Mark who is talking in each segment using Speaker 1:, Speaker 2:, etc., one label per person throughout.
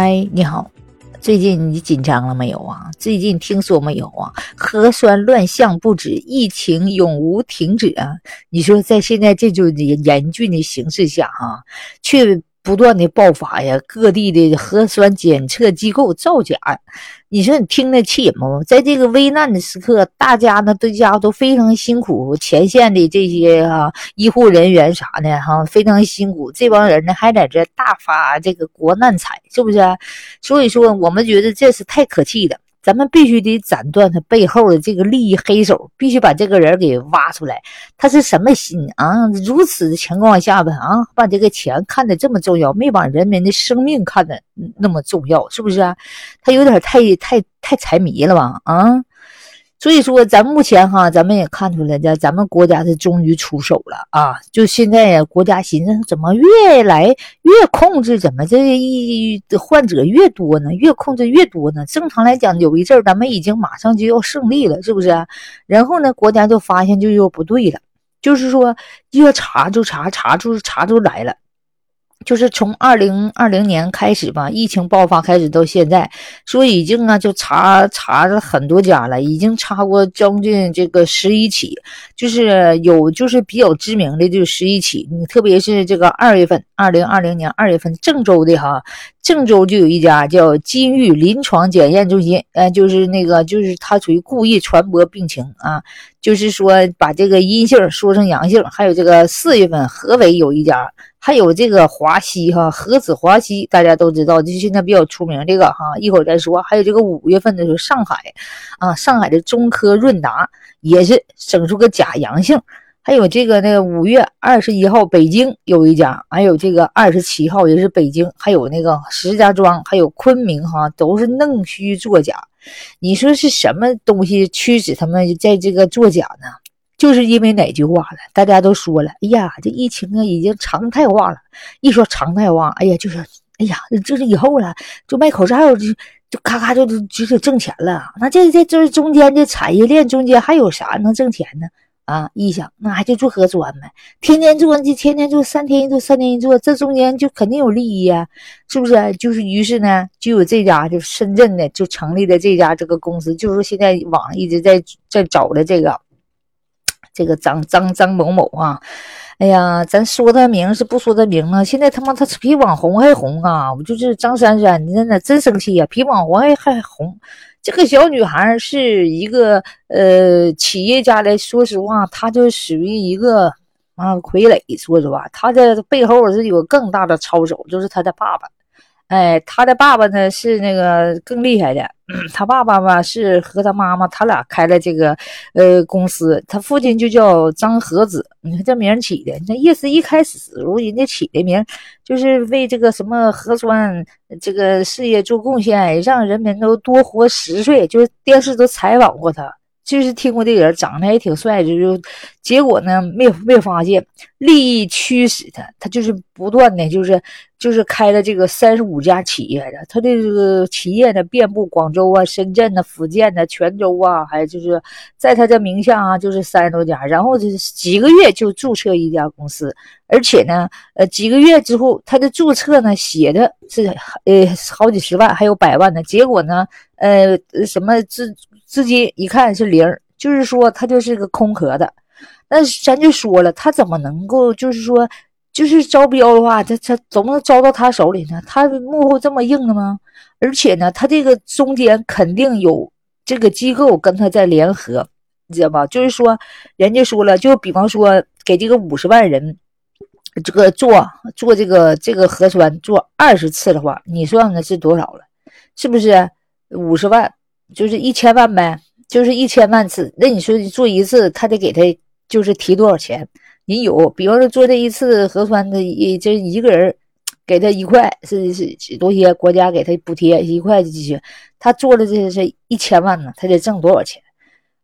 Speaker 1: 嗨，你好，最近你紧张了没有啊？最近听说没有啊？核酸乱象不止，疫情永无停止啊！你说在现在这种严峻的形势下啊，却。不断的爆发呀，各地的核酸检测机构造假，你说你听得起吗？在这个危难的时刻，大家呢对家都非常辛苦，前线的这些哈医护人员啥的哈非常辛苦，这帮人呢还在这大发这个国难财，是不是？所以说我们觉得这是太可气了。咱们必须得斩断他背后的这个利益黑手，必须把这个人给挖出来。他是什么心啊？如此的情况下吧，啊，把这个钱看得这么重要，没把人民的生命看得那么重要，是不是？他有点太太太财迷了吧？啊？所以说，咱目前哈，咱们也看出来，这咱们国家是终于出手了啊！就现在呀，国家寻思怎么越来越控制，怎么这一患者越多呢？越控制越多呢？正常来讲，有一阵儿咱们已经马上就要胜利了，是不是？然后呢，国家就发现就又不对了，就是说越查就查，查出查出来了。就是从二零二零年开始吧，疫情爆发开始到现在，说已经啊就查查了很多家了，已经查过将近这个十一起，就是有就是比较知名的就十一起，你特别是这个二月份，二零二零年二月份郑州的哈，郑州就有一家叫金玉临床检验中心，呃，就是那个就是他属于故意传播病情啊，就是说把这个阴性说成阳性，还有这个四月份河北有一家。还有这个华西哈，何子华西，大家都知道，就现在比较出名这个哈，一会儿再说。还有这个五月份的时候，上海啊，上海的中科润达也是整出个假阳性。还有这个那个五月二十一号，北京有一家，还有这个二十七号也是北京，还有那个石家庄，还有昆明哈，都是弄虚作假。你说是什么东西驱使他们在这个作假呢？就是因为哪句话了？大家都说了，哎呀，这疫情啊已经常态化了。一说常态化，哎呀，就是，哎呀，就是以后了，就卖口罩就就咔咔就就就挣钱了。那这这这中间的产业链中间还有啥能挣钱呢？啊，一想那还就做核酸呗，天天做就天天做，三天一做，三天一做，这中间就肯定有利益啊，是不是？就是于是呢，就有这家就深圳的就成立的这家这个公司，就是现在网上一直在在找的这个。这个张张张某某啊，哎呀，咱说她名是不说她名啊？现在他妈她比网红还红啊！我就是张珊珊，你真的真生气呀，比网红还还红。这个小女孩是一个呃企业家来说实话，她就属于一个啊傀儡。说实话，她的背后是有更大的操守，就是她的爸爸。哎，他的爸爸呢是那个更厉害的，他爸爸吧是和他妈妈他俩开了这个呃公司，他父亲就叫张和子，你看这名起的，那意思一开始如人家起的名就是为这个什么核酸这个事业做贡献，让人们都多活十岁，就是电视都采访过他。就是听过这个人长得也挺帅，就就结果呢没没发现利益驱使他，他就是不断的就是就是开了这个三十五家企业的，他的这个企业呢遍布广州啊、深圳呐、福建呐、泉州啊，还就是在他的名下啊就是三十多家，然后就是几个月就注册一家公司，而且呢呃几个月之后他的注册呢写的是呃好几十万还有百万的，结果呢呃什么资。资金一看是零，就是说他就是个空壳的。那咱就说了，他怎么能够就是说，就是招标的话，他他怎么能招到他手里呢？他幕后这么硬的吗？而且呢，他这个中间肯定有这个机构跟他在联合，你知道吧？就是说，人家说了，就比方说给这个五十万人这个做做这个这个核酸做二十次的话，你算算是多少了？是不是五十万？就是一千万呗，就是一千万次。那你说你做一次，他得给他就是提多少钱？你有，比方说做这一次核酸的，一这一个人给他一块，是是多些国家给他补贴一块就继续。他做的这些是一千万呢，他得挣多少钱？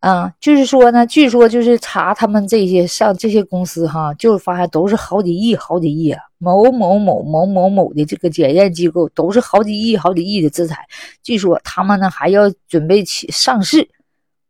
Speaker 1: 啊，就是说呢，据说就是查他们这些上这些公司哈，就是发现都是好几亿、好几亿啊。某某某某某某的这个检验机构都是好几亿、好几亿的资产，据说他们呢还要准备起上市，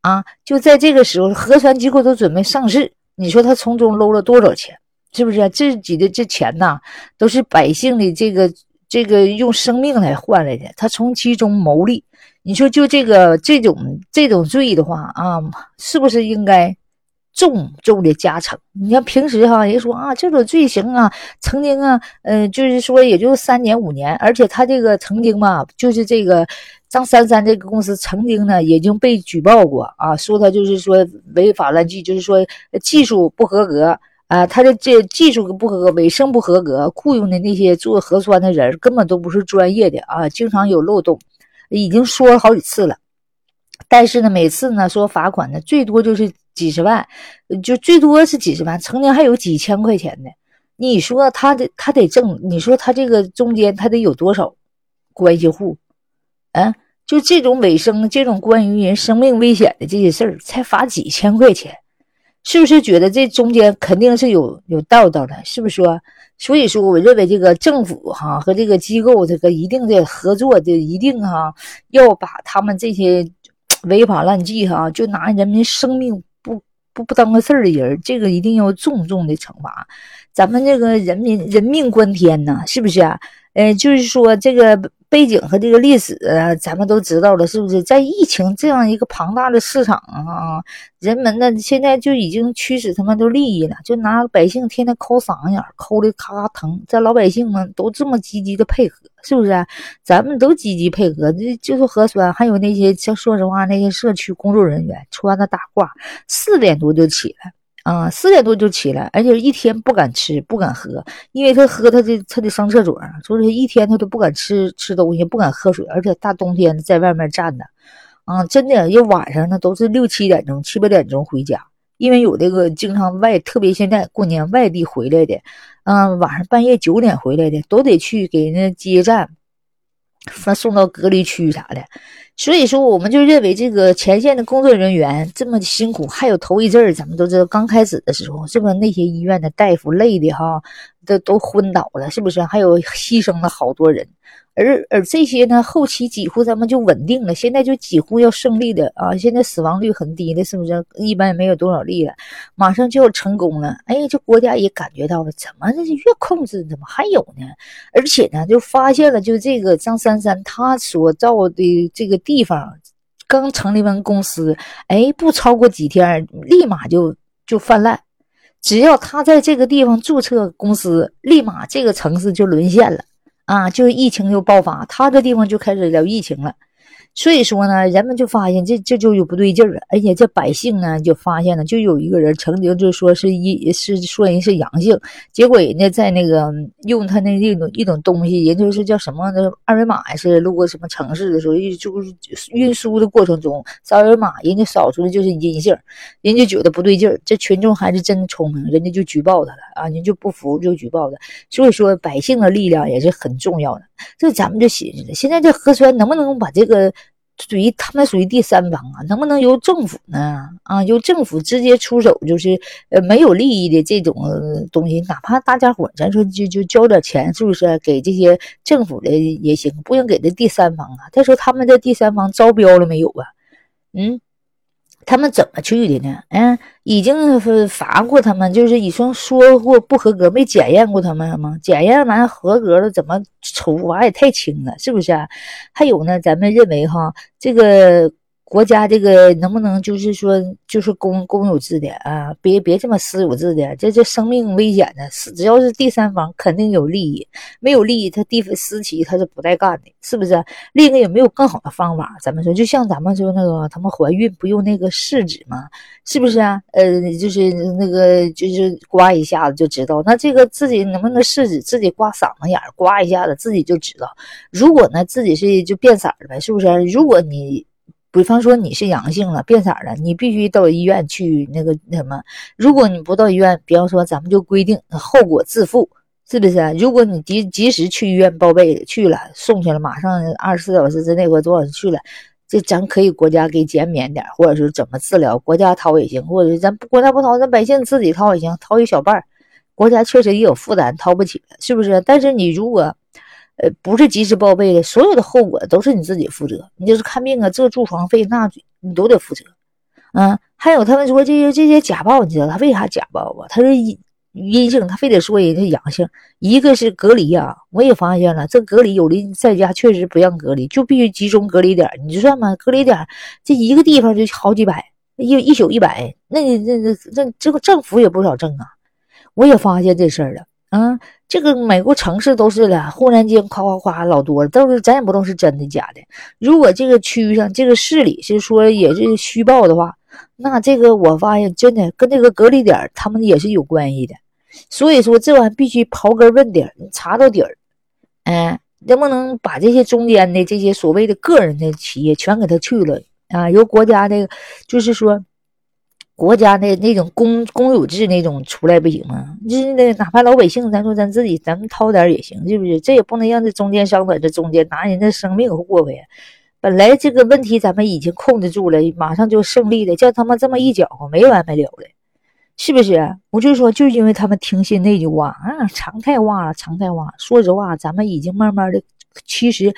Speaker 1: 啊，就在这个时候，核酸机构都准备上市，你说他从中搂了多少钱？是不是？自己的这钱呐，都是百姓的这个。这个用生命来换来的，他从其中牟利。你说就这个这种这种罪的话啊，是不是应该重重的加成？你像平时哈，人说啊，这种罪行啊，曾经啊，嗯，就是说也就三年五年，而且他这个曾经嘛，就是这个张三三这个公司曾经呢，已经被举报过啊，说他就是说违法乱纪，就是说技术不合格啊，他的这技术不合格，卫生不合格，雇佣的那些做核酸的人根本都不是专业的啊，经常有漏洞。已经说了好几次了，但是呢，每次呢说罚款呢，最多就是几十万，就最多是几十万，曾经还有几千块钱的。你说他得他得挣，你说他这个中间他得有多少关系户？啊，就这种卫生、这种关于人生命危险的这些事儿，才罚几千块钱，是不是觉得这中间肯定是有有道道的？是不是说？所以说，我认为这个政府哈和这个机构这个一定的合作的，一定哈要把他们这些违法乱纪哈，就拿人民生命不不当个事儿的人，这个一定要重重的惩罚。咱们这个人民人命关天呐，是不是啊？呃，就是说这个背景和这个历史，咱们都知道了，是不是？在疫情这样一个庞大的市场啊，人们呢现在就已经驱使他们都利益了，就拿百姓天天抠嗓子眼，抠的咔咔疼。这老百姓们都这么积极的配合，是不是？咱们都积极配合，这就是核酸，还有那些像说实话，那些社区工作人员穿的大褂，四点多就起来。啊，四点多就起来，而且一天不敢吃，不敢喝，因为他喝他得他得上厕所，所以一天他都不敢吃吃东西，不敢喝水，而且大冬天在外面站着，啊，真的，一晚上呢都是六七点钟、七八点钟回家，因为有这个经常外，特别现在过年外地回来的，嗯，晚上半夜九点回来的，都得去给人家接站，送到隔离区啥的。所以说，我们就认为这个前线的工作人员这么辛苦，还有头一阵儿，咱们都知道，刚开始的时候，是不是那些医院的大夫累的哈，都都昏倒了，是不是？还有牺牲了好多人。而而这些呢，后期几乎咱们就稳定了，现在就几乎要胜利的啊！现在死亡率很低的，是不是？一般也没有多少例了，马上就要成功了。哎，这国家也感觉到了，怎么这越控制怎么还有呢？而且呢，就发现了，就这个张三三他所造的这个地方，刚成立完公司，哎，不超过几天，立马就就泛滥。只要他在这个地方注册公司，立马这个城市就沦陷了。啊，就疫情又爆发，他这地方就开始聊疫情了。所以说呢，人们就发现这这就有不对劲儿了，而且这百姓呢就发现了，就有一个人曾经就说是一是说人是阳性，结果人家在那个用他那一种一种东西，人就是叫什么的二维码还是路过什么城市的时候，就是运输的过程中扫二维码，人家扫出来就是阴性，人家觉得不对劲儿，这群众还是真聪明，人家就举报他了啊，人就不服就举报他。所以说百姓的力量也是很重要的。这咱们就寻思了，现在这核酸能不能把这个？属于他们属于第三方啊，能不能由政府呢？啊，由政府直接出手，就是呃没有利益的这种东西，哪怕大家伙咱说就就交点钱，是不是给这些政府的也行，不用给这第三方啊。再说他们这第三方招标了没有啊？嗯。他们怎么去的呢？嗯，已经罚过他们，就是已经说过不合格，没检验过他们吗？检验完合格了，怎么处罚也太轻了，是不是？还有呢，咱们认为哈，这个。国家这个能不能就是说，就是公公有制的啊？别别这么私有制的，这这生命危险的，是只要是第三方肯定有利益，没有利益他地私企他是不带干的，是不是？另一个有没有更好的方法？咱们说，就像咱们说那个他们怀孕不用那个试纸吗？是不是啊？呃，就是那个就是刮一下子就知道，那这个自己能不能试纸？自己刮嗓子眼儿刮一下子自己就知道。如果呢自己是就变色了呗，是不是？如果你。比方说你是阳性了，变色了，你必须到医院去那个那什么。如果你不到医院，比方说咱们就规定后果自负，是不是？如果你及及时去医院报备去了，送去了，马上二十四小时之内或多少去了，这咱可以国家给减免点，或者是怎么治疗，国家掏也行，或者是咱国家不掏，咱百姓自己掏也行，掏一小半国家确实也有负担，掏不起了，是不是？但是你如果。呃，不是及时报备的，所有的后果都是你自己负责。你就是看病啊，这住房费那你都得负责。嗯，还有他们说这些这些假报，你知道他为啥假报吧？他是阴性，他非得说人家阳性。一个是隔离啊，我也发现了，这隔离有的在家确实不让隔离，就必须集中隔离点。你就算嘛，隔离点这一个地方就好几百，一一宿一百，那那那那这个政府也不少挣啊。我也发现这事儿了。嗯，这个每个城市都是了，忽然间夸夸夸老多了，都是咱也不知道是真的假的。如果这个区上这个市里是说也是虚报的话，那这个我发现真的跟这个隔离点他们也是有关系的。所以说这玩意必须刨根问底，查到底儿。哎，能不能把这些中间的这些所谓的个人的企业全给他去了啊？由国家的，就是说。国家的那种公公有制那种出来不行吗？就是那哪怕老百姓，咱说咱自己，咱们掏点也行，是不是？这也不能让这中间商在这中间拿人家生命过呗。本来这个问题咱们已经控制住了，马上就胜利了，叫他们这么一搅和，没完没了的，是不是？我就说，就因为他们听信那句话啊，常态化，常态化。说实话，咱们已经慢慢的，其实。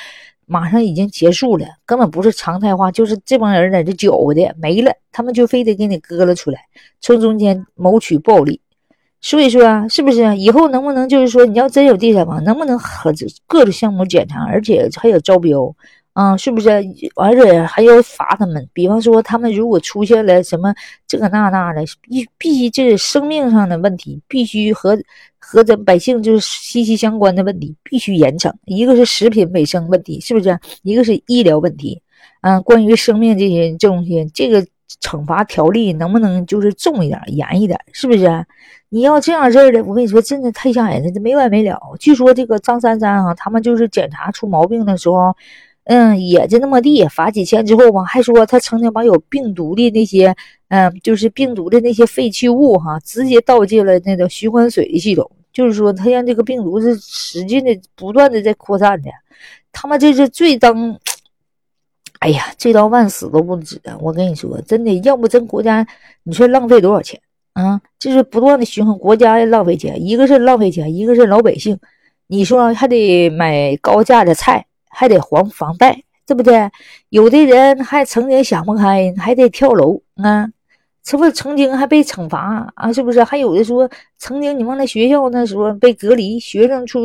Speaker 1: 马上已经结束了，根本不是常态化，就是这帮人在这搅和的没了，他们就非得给你割了出来，从中间谋取暴利。所以说啊，是不是啊以后能不能就是说，你要真有第三方，能不能和各个项目检查，而且还有招标？啊，是不是？而且还要罚他们。比方说，他们如果出现了什么这个那那的，必必须这是生命上的问题，必须和和咱百姓就是息息相关的问题，必须严惩。一个是食品卫生问题，是不是？一个是医疗问题。啊，关于生命这些这东西，这个惩罚条例能不能就是重一点、严一点？是不是？你要这样事儿的，我跟你说，真的太吓人了，这没完没了。据说这个张三三啊，他们就是检查出毛病的时候。嗯，也就那么地，罚几千之后吧，还说他曾经把有病毒的那些，嗯，就是病毒的那些废弃物哈，直接倒进了那个循环水的系统，就是说他让这个病毒是使劲的、不断的在扩散的。他们这是罪当，哎呀，罪到万死都不止啊！我跟你说，真的，要不真国家，你说浪费多少钱啊？就是不断的循环，国家也浪费钱，一个是浪费钱，一个是老百姓，你说还得买高价的菜。还得还房贷，对不对？有的人还曾经想不开，还得跳楼啊！是不是曾经还被惩罚啊？是不是？还有的说，曾经你忘了学校那时候被隔离，学生出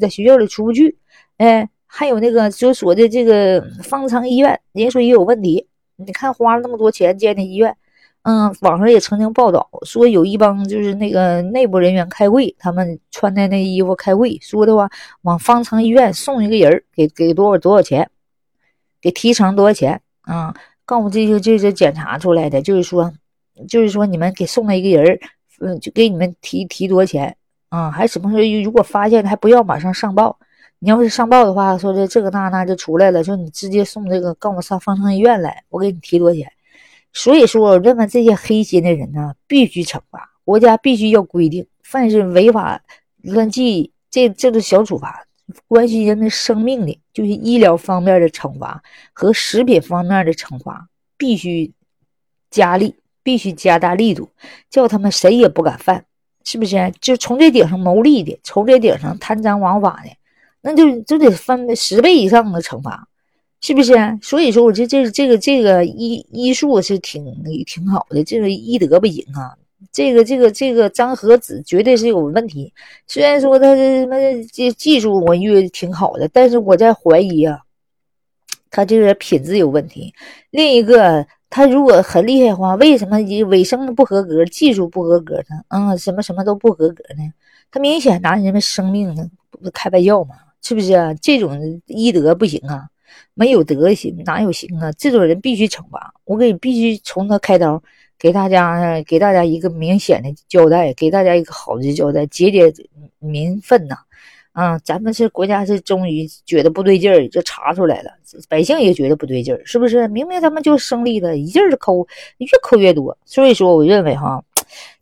Speaker 1: 在学校里出不去。哎，还有那个就说的这个方舱医院，人家说也有问题。你看花了那么多钱建的医院。嗯，网上也曾经报道说，有一帮就是那个内部人员开会，他们穿的那衣服开会，说的话往方舱医院送一个人给给多少多少钱，给提成多少钱啊？告诉这些这些检查出来的，就是说，就是说你们给送了一个人嗯，就给你们提提多少钱啊？还什么时候如果发现还不要马上上报，你要是上报的话，说这这个那那就出来了，说你直接送这个，告诉上方舱医院来，我给你提多少钱。所以说，我认为这些黑心的人呢，必须惩罚。国家必须要规定，凡是违法乱纪，这这都小处罚，关系人的生命的，就是医疗方面的惩罚和食品方面的惩罚，必须加力，必须加大力度，叫他们谁也不敢犯，是不是？就从这顶上牟利的，从这顶上贪赃枉法的，那就就得翻十倍以上的惩罚。是不是？所以说，我这这这个这个医医术是挺挺好的，这个医德不行啊。这个这个这个张和子绝对是有问题。虽然说他什么这技术我越挺好的，但是我在怀疑啊，他这个品质有问题。另一个，他如果很厉害的话，为什么卫生不合格，技术不合格呢？啊，什么什么都不合格呢？他明显拿人们生命呢开玩笑嘛？是不是啊？这种医德不行啊？没有德行哪有行啊？这种人必须惩罚，我给你必须从他开刀，给大家给大家一个明显的交代，给大家一个好的交代，解解民愤呐！啊，咱们是国家是终于觉得不对劲儿，就查出来了，百姓也觉得不对劲儿，是不是？明明咱们就胜利了，一劲儿抠，越抠越多。所以说，我认为哈，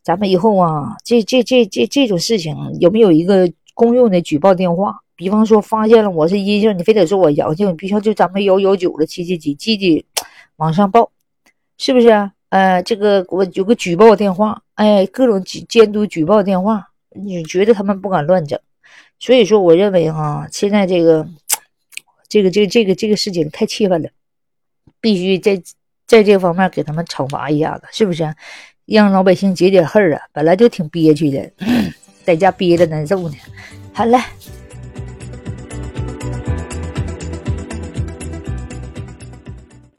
Speaker 1: 咱们以后啊，这这这这这种事情有没有一个公用的举报电话？比方说，发现了我是阴性，你非得说我阳性，必须就咱们幺幺九的七七几积极往上报，是不是？呃，这个我有个举报电话，哎，各种监督举报电话，你觉得他们不敢乱整？所以说，我认为哈，现在这个这个这个这个这个事情太气愤了，必须在在这方面给他们惩罚一下子，是不是？让老百姓解解恨啊！本来就挺憋屈的，在家憋着难受呢。好了。